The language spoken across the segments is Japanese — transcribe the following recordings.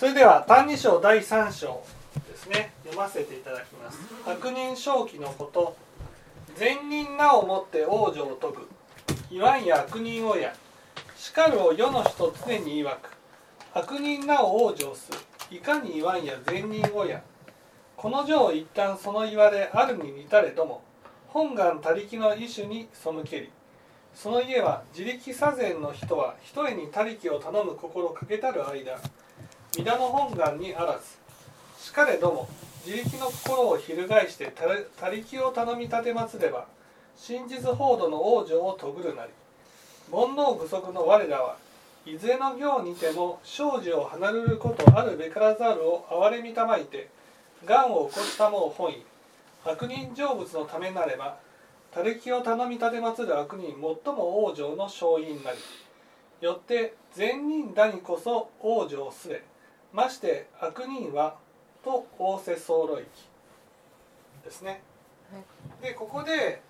それでは「歎異抄」第3章ですね。読ませていただきます。悪人正気のこと。善人なをもって往生を説く。言わんや悪人をや。叱るを世の人常に曰く。悪人なを往生する。いかに言わんや善人をや。この情を一旦その言われあるに似たれども本願他力の意種に背けり。その家は自力左前の人は一重に他力を頼む心かけたる間皆の本願にあらず。しかれども自力の心を翻して他力を頼み立てまつれば真実報道の往生を遂ぐるなり。煩悩具足の我らはいずれの行にても生死を離れることあるべからざるを憐れみたまいて願を起こしたもう本意。悪人成仏のためなれば他力を頼み立てまつる悪人最も往生の勝因なり。よって善人らにこそ往生すれまして悪人はと仰せ候域ですね。でここで、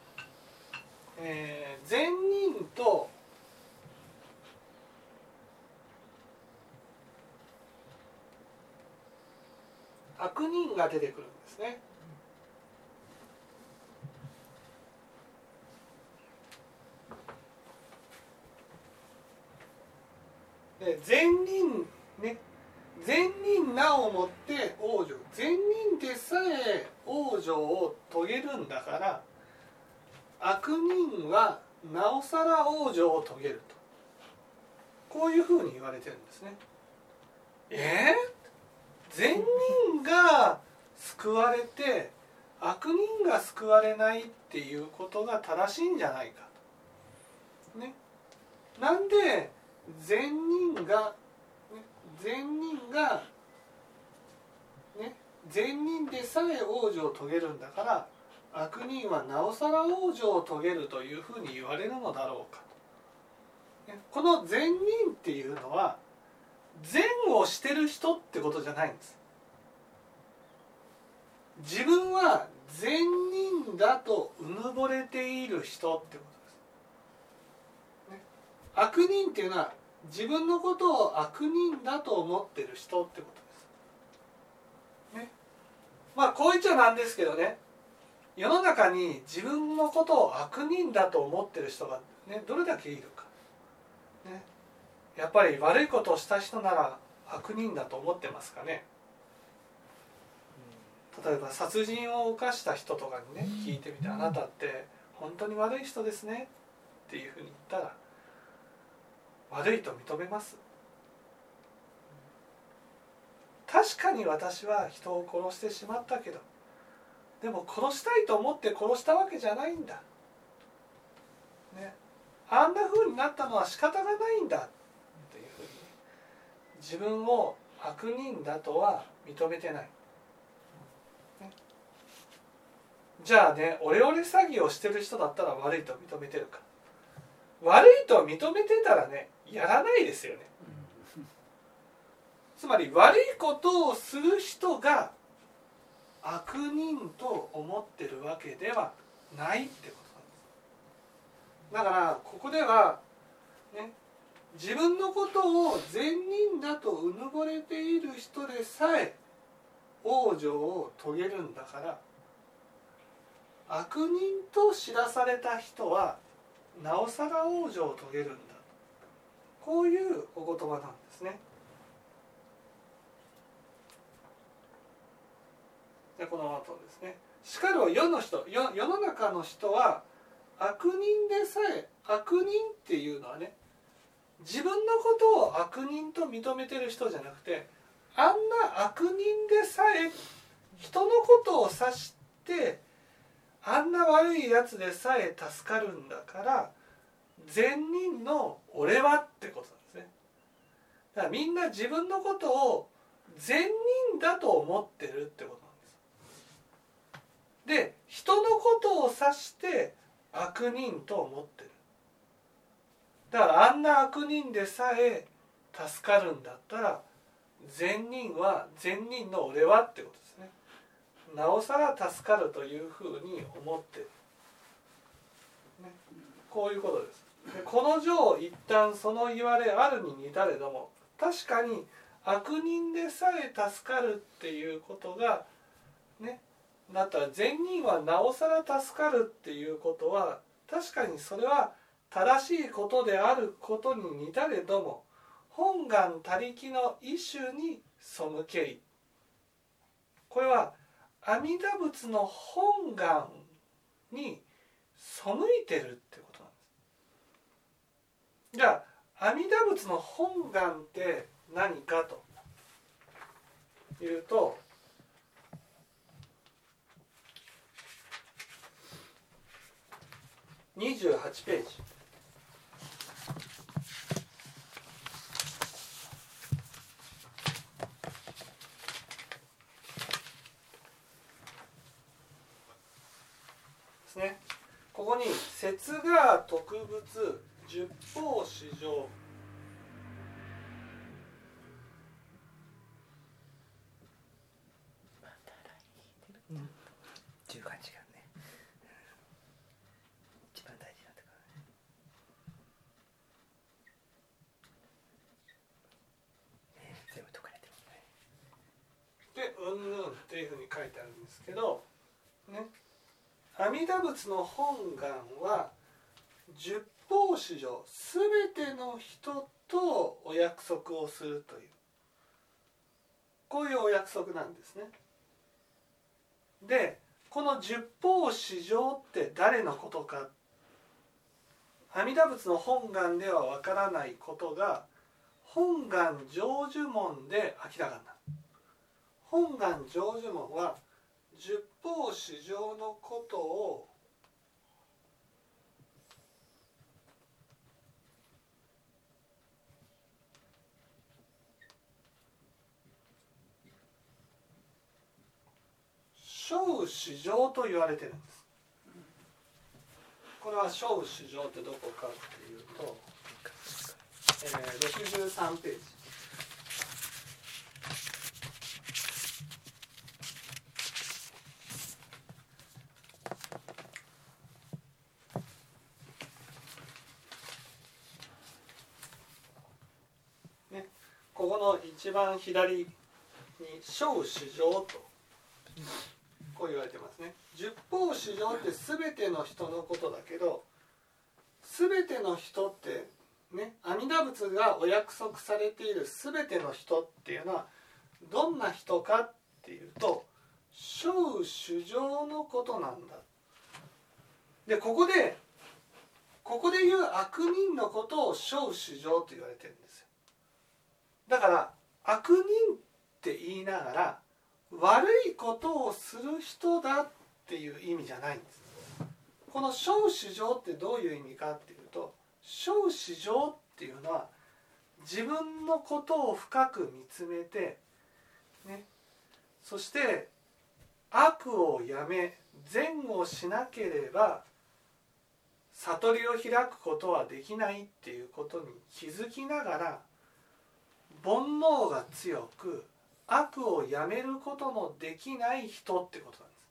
えー、善人と悪人が出てくるんですね。で善人ね善人なおもって往生善人でさえ往生を遂げるんだから悪人はなおさら往生を遂げるとこういうふうに言われてるんですね。え？ー、善人が救われて悪人が救われないっていうことが正しいんじゃないかと。ね、なんで善人が善人がね善人でさえ往生を遂げるんだから悪人はなおさら往生を遂げるというふうに言われるのだろうかと、ね、この善人っていうのは善をしてる人ってことじゃないんです。自分は善人だとうぬぼれている人ってことです、ね、悪人っていうのは自分のことを悪人だと思ってる人ってことです。ね。まあこう言っちゃなんですけどね世の中に自分のことを悪人だと思ってる人が、ね、どれだけいるか。ね、やっぱり悪いことをした人なら悪人だと思ってますかね。例えば殺人を犯した人とかにね聞いてみて「あなたって本当に悪い人ですね」っていうふうに言ったら悪いと認めます。確かに私は人を殺してしまったけどでも殺したいと思って殺したわけじゃないんだ、ね、あんな風になったのは仕方がないんだ。っていうふうに自分を悪人だとは認めてない、ね、じゃあねオレオレ詐欺をしてる人だったら悪いと認めてるか。悪いと認めてたらねやらないですよね。つまり悪いことをする人が悪人と思ってるわけではないってことなんです。だからここではね自分のことを善人だとうぬぼれている人でさえ往生を遂げるんだから悪人と知らされた人はなおさら往生を遂げるんだ。こういうお言葉なんですね。でこの後ですね「しかる世の人世世の中の人は悪人でさえ悪人っていうのはね自分のことを悪人と認めてる人じゃなくてあんな悪人でさえ人のことを指してあんな悪いやつでさえ助かるんだから善人の俺はってことなんですね。だからみんな自分のことを善人だと思ってるってことなんです。で人のことを指して悪人と思ってる。だからあんな悪人でさえ助かるんだったら善人は善人の俺はってことですね。なおさら助かるというふうに思ってる、ね、こういうことです。でこの情一旦その言われあるに似たれども確かに悪人でさえ助かるっていうことがねだったら善人はなおさら助かるっていうことは確かにそれは正しいことであることに似たれども本願他力の一種に背けい。これは阿弥陀仏の本願に背いてるってこと。じゃあ阿弥陀仏の本願って何かと。いうと28ページ。ですね。ここに「節が特物十方史上」10が違うね。一番大事なところね。ね全部解かれてるで「うんぬん」っていうふうに書いてあるんですけどね。阿弥陀仏の本願は十方史上全ての人とお約束をするという。こういうお約束なんですね。でこの十方史上って誰のことか。阿弥陀仏の本願ではわからないことが本願成就門で明らかになる。本願成就門は十方史上のことを小史上と言われてるんです。これは小史上ってどこかっていうと、えー、63ページ。ね、ここの一番左に「小史上」と言われてますね。十方史上って全ての人のことだけど全ての人ってね阿弥陀仏がお約束されている全ての人っていうのはどんな人かっていうと小主上のことなんだ。でここでここで言う悪人のことを小主上と言われてるんですよ。だから悪人って言いながら悪いことをする人だっていう意味じゃないんです。この小市場ってどういう意味かっていうと小市場っていうのは自分のことを深く見つめてねそして悪をやめ善をしなければ悟りを開くことはできないっていうことに気づきながら煩悩が強く悪をやめることのできない人ってことなんです。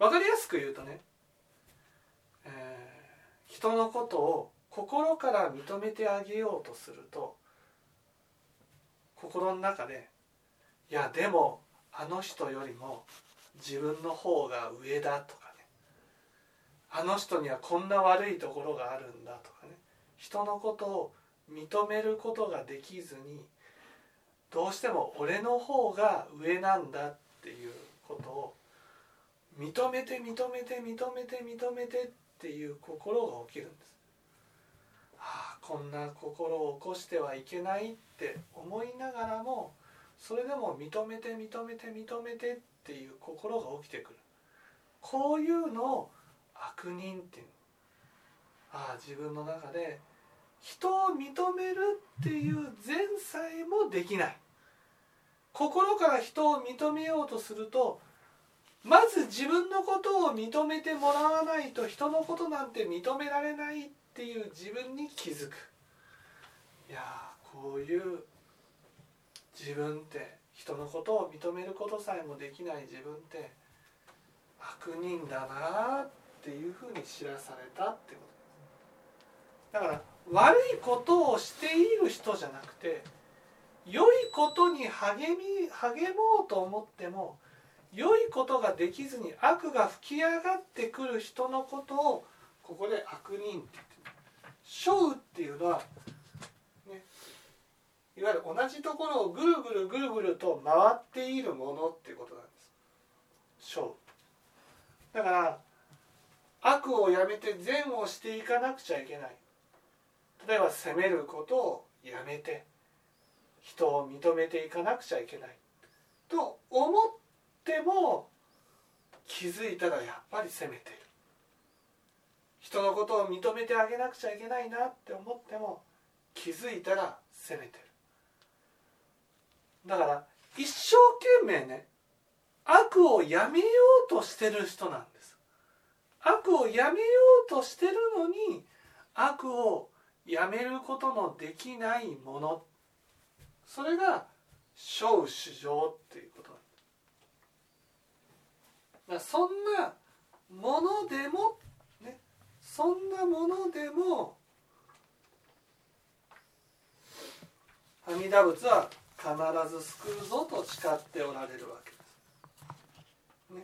わかりやすく言うとね、えー、人のことを心から認めてあげようとすると心の中でいやでもあの人よりも自分の方が上だとかねあの人にはこんな悪いところがあるんだとかね人のことを認めることができずにどうしても俺の方が上なんだっていうことを認めて認めて認めて認めてっていう心が起きるんです。ああこんな心を起こしてはいけないって思いながらもそれでも認めて認めて認めてっていう心が起きてくるこういうのを悪人っていうああ自分の中で人を認めるっていう前さえもできない。心から人を認めようとするとまず自分のことを認めてもらわないと人のことなんて認められないっていう自分に気づく。いやこういう自分って人のことを認めることさえもできない自分って悪人だなっていうふうに知らされたってこと。ですだから悪いことをしている人じゃなくて良いことに励み励もうと思っても良いことができずに悪が吹き上がってくる人のことをここで悪人って言ってる「生う」っていうのは、ね、いわゆる同じところをぐるぐるぐるぐると回っているものっていうことなんです。生だから悪をやめて善をしていかなくちゃいけない。例えば責めることをやめて人を認めていかなくちゃいけない。と思っても気づいたらやっぱり責めてる。人のことを認めてあげなくちゃいけないなって思っても気づいたら責めてる。だから一生懸命ね悪をやめようとしてる人なんです。悪をやめようとしてるのに悪をやめることのできないもの。それが小主情っていうこと。なんだそんなものでもねそんなものでも阿弥陀仏は必ず救うぞと誓っておられるわけです。ね、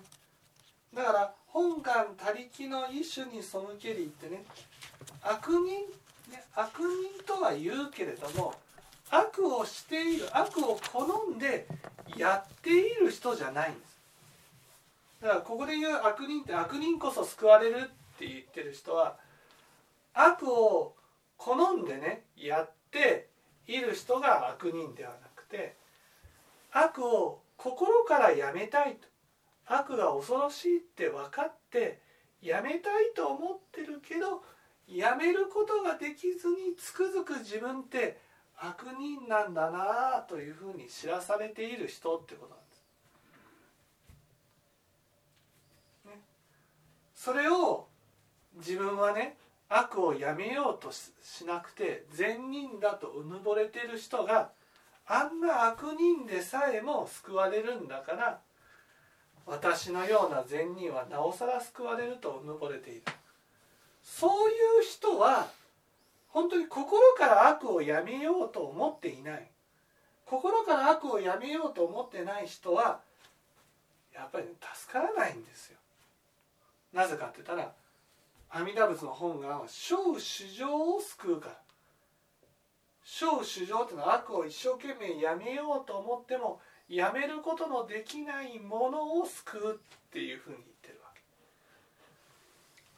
だから本願他力の一種に背けりってね悪人、ね、悪人とは言うけれども悪をしている悪を好んでやっている人じゃないんです。だからここで言う悪人って悪人こそ救われるって言ってる人は悪を好んでねやっている人が悪人ではなくて悪を心からやめたいと。悪が恐ろしいって分かってやめたいと思ってるけどやめることができずにつくづく自分って悪人なんだなというふうに知らされている人ってことなんです。ね、それを自分はね悪をやめようとしなくて善人だとうぬぼれてる人があんな悪人でさえも救われるんだから私のような善人はなおさら救われるとうぬぼれているそういう人は本当に心から悪をやめようと思っていない。心から悪をやめようと思ってない人はやっぱり助からないんですよ。なぜかって言ったら阿弥陀仏の本願は小主情を救うから。小主情っていうのは悪を一生懸命やめようと思ってもやめることのできないものを救うっていうふうに言ってるわ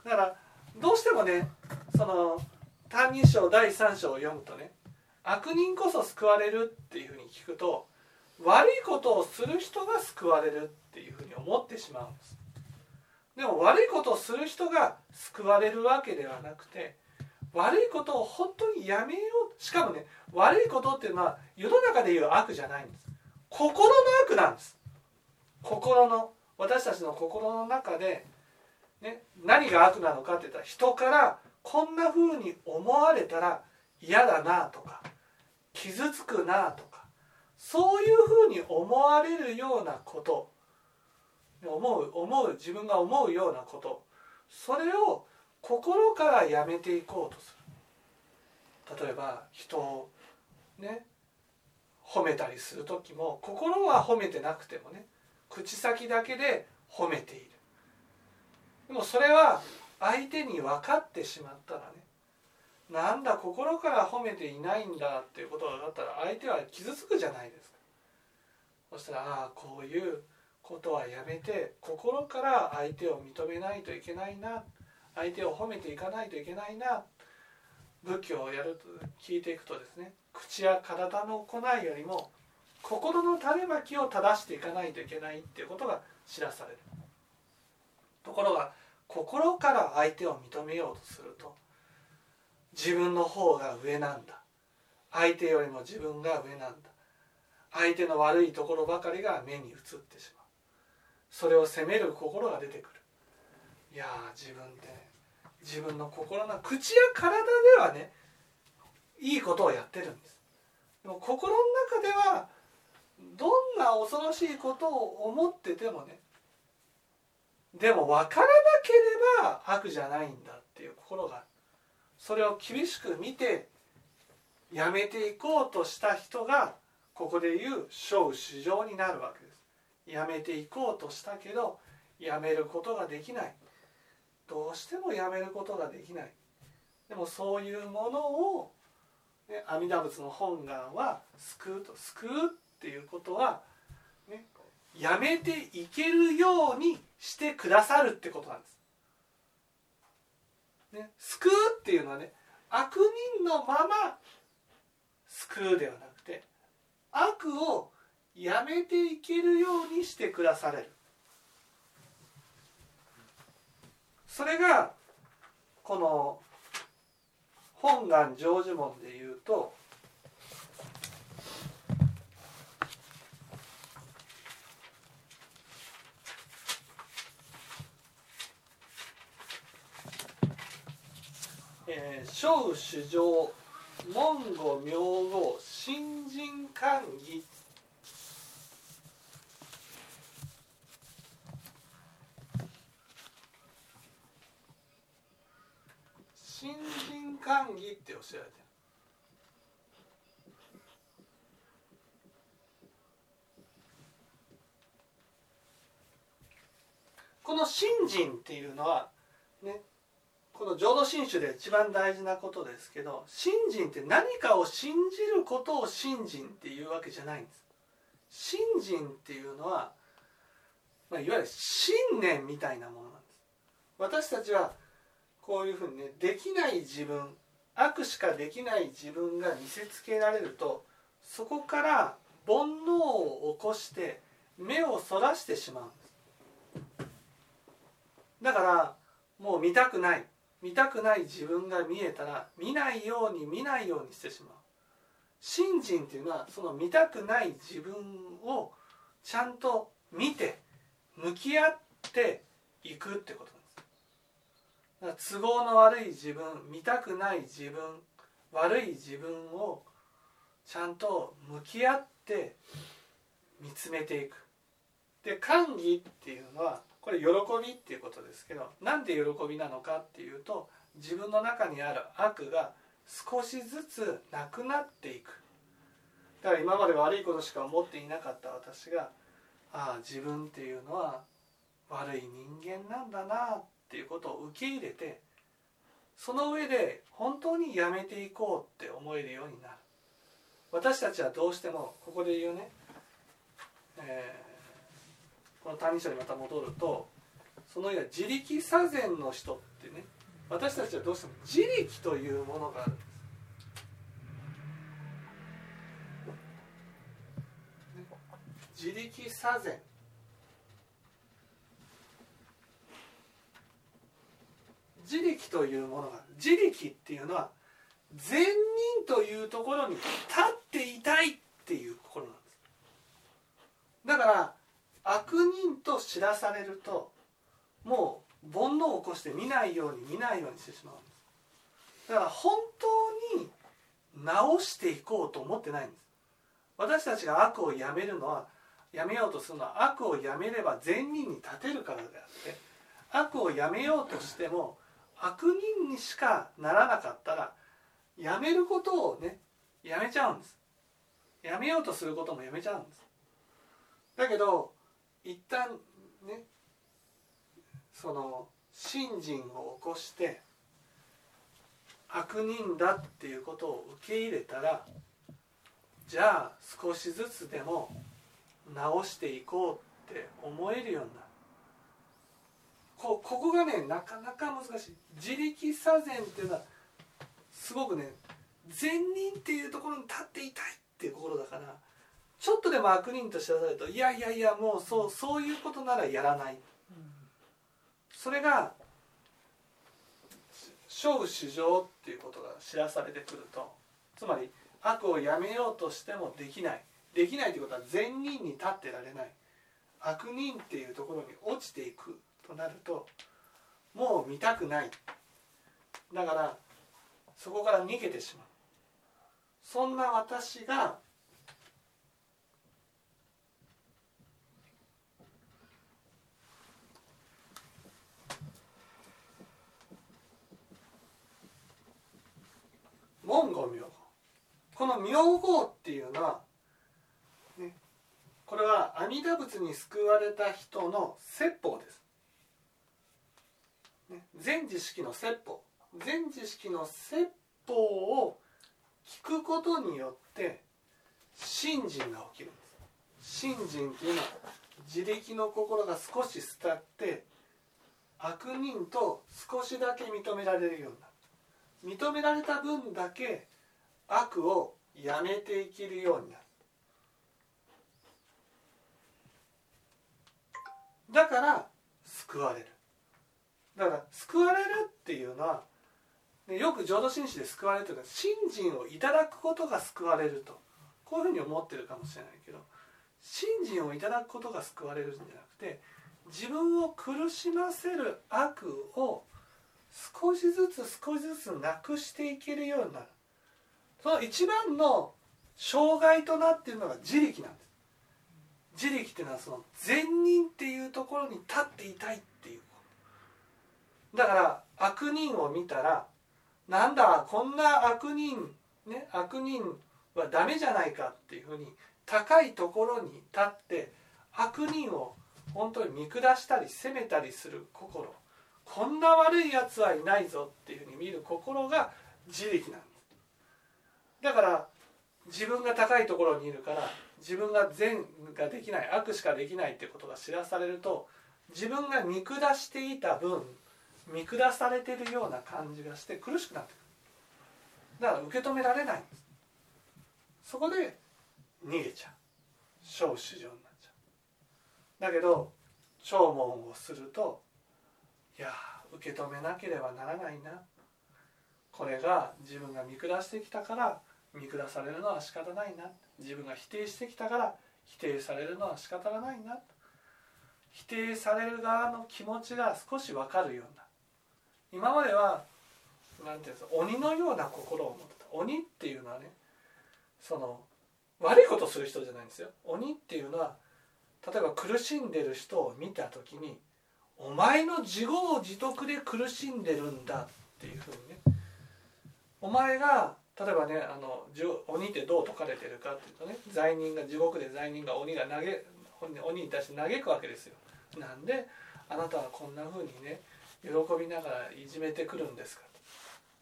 け。だからどうしてもねその「歎異抄」第3章を読むとね悪人こそ救われるっていうふうに聞くと悪いことをする人が救われるっていうふうに思ってしまうんです。でも悪いことをする人が救われるわけではなくて悪いことを本当にやめようしかもね悪いことっていうのは世の中でいう悪じゃないんです。心の悪なんです。心の私たちの心の中で、ね、何が悪なのかって言ったら人からこんな風に思われたら嫌だなとか傷つくなとかそういう風に思われるようなこと思う思う自分が思うようなことそれを心からやめていこうとする。例えば人をね褒めたりする時も心は褒めてなくてもね口先だけで褒めている。でもそれは相手に分かってしまったらねなんだ心から褒めていないんだっていうことが分かったら相手は傷つくじゃないですか。そしたらああこういうことはやめて心から相手を認めないといけないな相手を褒めていかないといけないな仏教をやると聞いていくとですね口や体の行いよりも心の種まきを正していかないといけないっていうことが知らされる。ところが心から相手を認めようとすると自分の方が上なんだ。相手よりも自分が上なんだ。相手の悪いところばかりが目に映ってしまう。それを責める心が出てくる。いや自分ってね自分の心の口や体ではねいいことをやってるんです。でも心の中ではどんな恐ろしいことを思っててもねでも分からなければ悪じゃないんだっていう心がそれを厳しく見てやめていこうとした人がここで言う小市場になるわけです。やめていこうとしたけどやめることができない。どうしてもやめることができない。でもそういうものを、ね、阿弥陀仏の本願は救うと救うっていうことは、やめていけるようにしてくださるってことなんです。ね、救うっていうのはね悪人のまま救うではなくて悪をやめていけるようにしてくだされるそれがこの本願成就門でいうとえー、小主上文語名号新人官議。新人官議っておっしゃられてる。この信心っていうのはねこの浄土真宗で一番大事なことですけど信心って何かを信じることを信心っていうわけじゃないんです。信心っていうのは、まあ、いわゆる信念みたいなものなんです。私たちはこういうふうにねできない自分悪しかできない自分が見せつけられるとそこから煩悩を起こして目をそらしてしまうんです。だからもう見たくない。見たくない自分が見えたら見ないように見ないようにしてしまう。信心っていうのはその見たくない自分をちゃんと見て向き合っていくってことなんです。都合の悪い自分見たくない自分悪い自分をちゃんと向き合って見つめていく。で歓喜っていうのはこれ喜びっていうことですけどなんで喜びなのかっていうと自分の中にある悪が少しずつなくなっていく。だから今まで悪いことしか思っていなかった私がああ自分っていうのは悪い人間なんだなっていうことを受け入れてその上で本当にやめていこうって思えるようになる。私たちはどうしてもここで言うね、えーこの「歎異抄」にまた戻るとそのいわ自力左遷の人ってね私たちはどうしても自力というものがあるんです。自力左遷自力というものが自力っていうのは善人というところに立っていたいっていう心なんです。だから悪人と知らされるともう煩悩を起こして見ないように見ないようにしてしまうんです。だから本当に直していこうと思ってないんです。私たちが悪をやめるのはやめようとするのは悪をやめれば善人に立てるからであって悪をやめようとしても悪人にしかならなかったらやめることをねやめちゃうんです。やめようとすることもやめちゃうんです。だけど一旦ねその信心を起こして悪人だっていうことを受け入れたらじゃあ少しずつでも直していこうって思えるようになる。こここがねなかなか難しい。自力左遷っていうのはすごくね善人っていうところに立っていたいっていう心だからちょっとでも悪人と知らされるといやいやいやもうそうそういうことならやらない、それが勝負主情っていうことが知らされてくるとつまり悪をやめようとしてもできない。できないということは善人に立ってられない。悪人っていうところに落ちていくとなるともう見たくない。だからそこから逃げてしまう。そんな私が妙法っていうのは、ね、これは阿弥陀仏に救われた人の説法です、全知識の説法。全知識の説法を聞くことによって信心が起きるんです。信心っていうのは自力の心が少し伝って悪人と少しだけ認められるようになる。認められた分だけ悪をやめていけるようになる。だから救われる。だから救われるっていうのはよく浄土真宗で救われるというのは信心をいただくことが救われると。こういうふうに思ってるかもしれないけど信心をいただくことが救われるんじゃなくて自分を苦しませる悪を少しずつ少しずつなくしていけるようになるその一番の障害となっているのが自力なんです。自力っていうのはその善人っていうところに立っていたいっていうだから悪人を見たらなんだこんな悪人ね悪人はダメじゃないかっていうふうに高いところに立って悪人を本当に見下したり責めたりする心。こんな悪いやつはいないぞっていうふうに見る心が自力なんです。だから自分が高いところにいるから自分が善ができない悪しかできないってことが知らされると自分が見下していた分見下されてるような感じがして苦しくなってくる。だから受け止められない。んですそこで逃げちゃう。小主情になっちゃう。だけど聴聞をするといや受け止めなければならないな。これが自分が見下してきたから見下されるのは仕方ないな。自分が否定してきたから否定されるのは仕方がないな。否定される側の気持ちが少し分かるような。今までは何て言うんですか鬼のような心を持ってた。鬼っていうのはねその悪いことする人じゃないんですよ。鬼っていうのは例えば苦しんでる人を見た時に「お前の自業自得で苦しんでるんだ」っていうふうにね。お前が例えばねあの鬼ってどう解かれてるかっていうとね罪人が地獄で罪人が鬼が投げ鬼に対して嘆くわけですよ。なんであなたはこんなふうにね喜びながらいじめてくるんですか。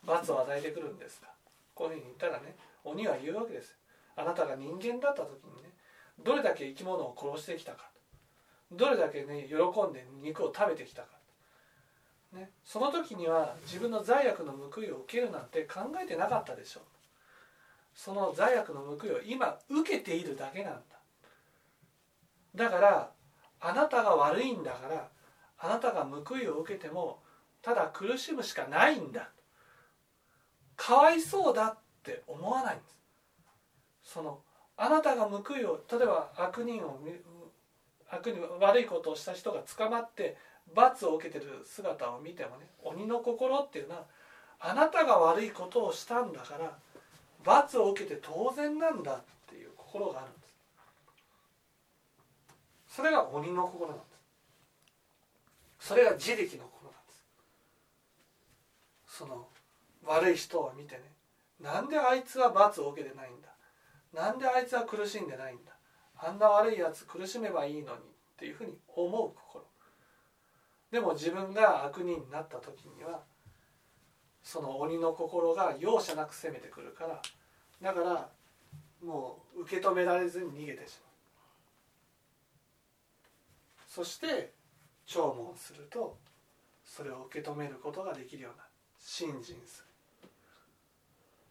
罰を与えてくるんですか。こういうふうに言ったらね鬼は言うわけですあなたが人間だった時にねどれだけ生き物を殺してきたか。どれだけね喜んで肉を食べてきたか、ね、その時には自分の罪悪の報いを受けるなんて考えてなかったでしょう。その罪悪の報いを今受けているだけなんだ。だからあなたが悪いんだからあなたが報いを受けてもただ苦しむしかないんだ。かわいそうだって思わないんです。そのあなたが報いを例えば悪人を悪に悪いことをした人が捕まって罰を受けてる姿を見てもね鬼の心っていうのはあなたが悪いことをしたんだから罰を受けて当然なんだっていう心があるんです。それが鬼の心なんです。それが自力の心なんです。その悪い人を見てねなんであいつは罰を受けてないんだ。なんであいつは苦しんでないんだ。あんな悪いやつ苦しめばいいのにっていうふうに思う心。でも自分が悪人になった時にはその鬼の心が容赦なく攻めてくるからだからもう受け止められずに逃げてしまう。そして聴聞するとそれを受け止めることができるような信心す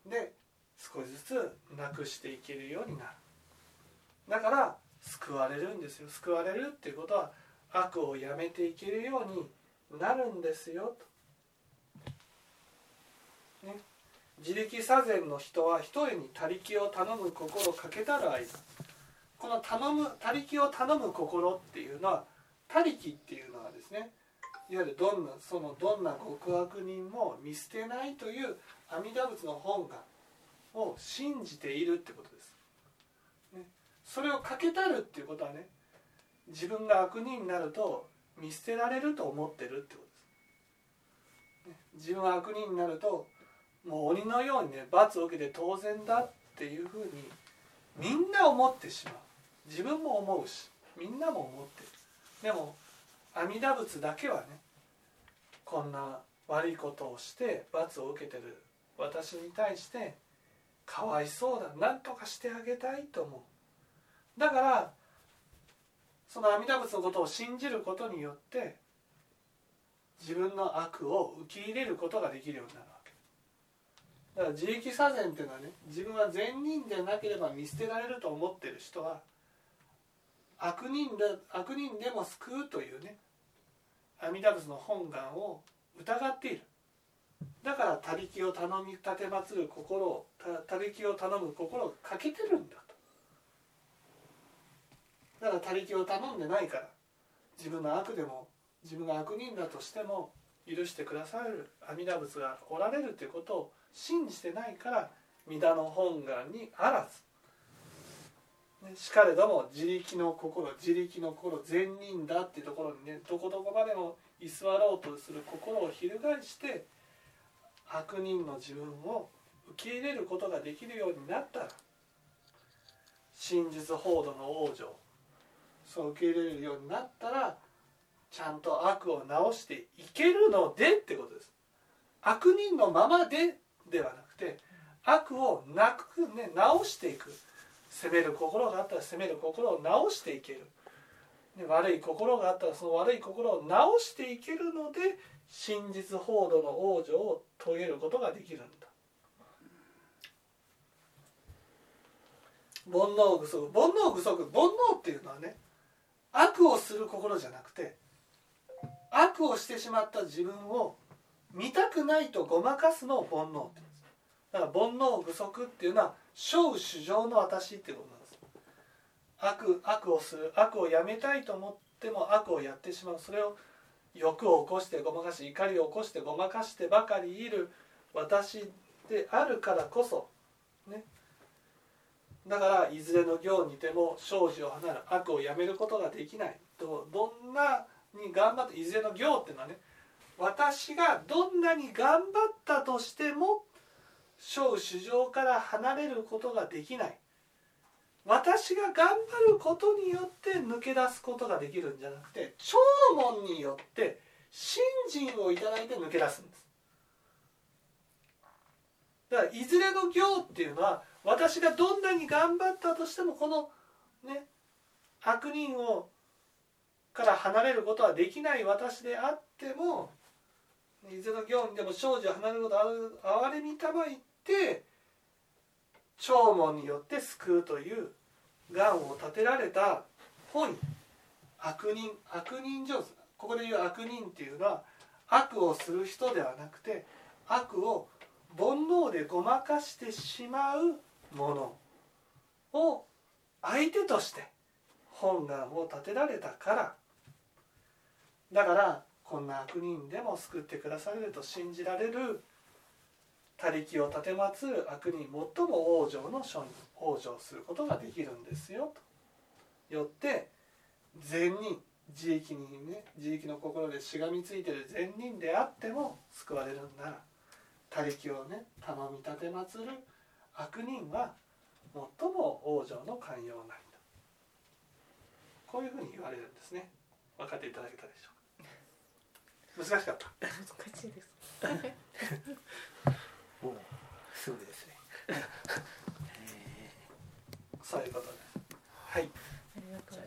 る。で少しずつなくしていけるようになる。だから救われるんですよ。救われるっていうことは悪をやめていけるようになるんですよ。と、ね、自力左遷の人は一人に他力を頼む心をかけたる間。この頼む他力を頼む心っていうのは他力っていうのはですねいわゆるどんなそのどんな極悪人も見捨てないという阿弥陀仏の本願を信じているってことです。それをかけたるっていうことはね自分が悪人になると見捨てられると思ってるってことです。自分が悪人になるともう鬼のようにね罰を受けて当然だっていうふうにみんな思ってしまう。自分も思うしみんなも思ってる。でも阿弥陀仏だけはねこんな悪いことをして罰を受けてる私に対してかわいそうだ何とかしてあげたいと思う。だからその阿弥陀仏のことを信じることによって自分の悪を受け入れることができるようになるわけ。だから自力左遷っていうのはね自分は善人でなければ見捨てられると思ってる人は悪人で悪人でも救うというね阿弥陀仏の本願を疑っている。だから他力を頼み立てまつる心を他力を頼む心を欠けてるんだ。だから他力を頼んでないから。自分の悪でも自分が悪人だとしても許してくださる阿弥陀仏がおられるということを信じてないから弥陀の本願にあらず、ね、しかれども自力の心自力の心善人だっていうところにねどこどこまでも居座ろうとする心を翻して悪人の自分を受け入れることができるようになったら真実報道の往生そう受け入れるようになったらちゃんと悪を直していけるのでってことです。悪人のままでではなくて悪をなく、ね、直していく。責める心があったら責める心を直していける、ね、悪い心があったらその悪い心を直していけるので真実報道の往生を遂げることができるんだ。煩悩具足。煩悩具足煩悩っていうのはね悪をする心じゃなくて悪をしてしまった自分を見たくないとごまかすのを煩悩って言うんです。だから煩悩具足っていうのは小主情の私っていうことなんです。悪悪をする悪をやめたいと思っても悪をやってしまう。それを欲を起こしてごまかし怒りを起こしてごまかしてばかりいる私であるからこそね。だからいずれの行にても生死を離る悪をやめることができない。とどんなに頑張っていずれの行っていうのはね私がどんなに頑張ったとしても小主情から離れることができない。私が頑張ることによって抜け出すことができるんじゃなくて聴聞によって信心をいただいて抜け出すんです。だからいずれの行っていうのは私がどんなに頑張ったとしてもこのね悪人をから離れることはできない私であってもいずれの行にでも生じを離れることある哀れみたまいって聴聞によって救うという願を立てられた本。悪人悪人上手。ここで言う悪人っていうのは悪をする人ではなくて悪を煩悩でごまかしてしまうものを相手として本願を立てられたから。だからこんな悪人でも救ってくだされると信じられる。他力を立てまつる悪人最も往生の書に往生することができるんですよ。と。よって善人自力にね自力の心でしがみついてる善人であっても救われるんなら。他力をね頼み立てまつる悪人は最も往生の寛容なりとこういうふうに言われるんですね分かっていただけたでしょうか難しかった難しいです。もうすぐですね。そういうことですはいありがとうございます。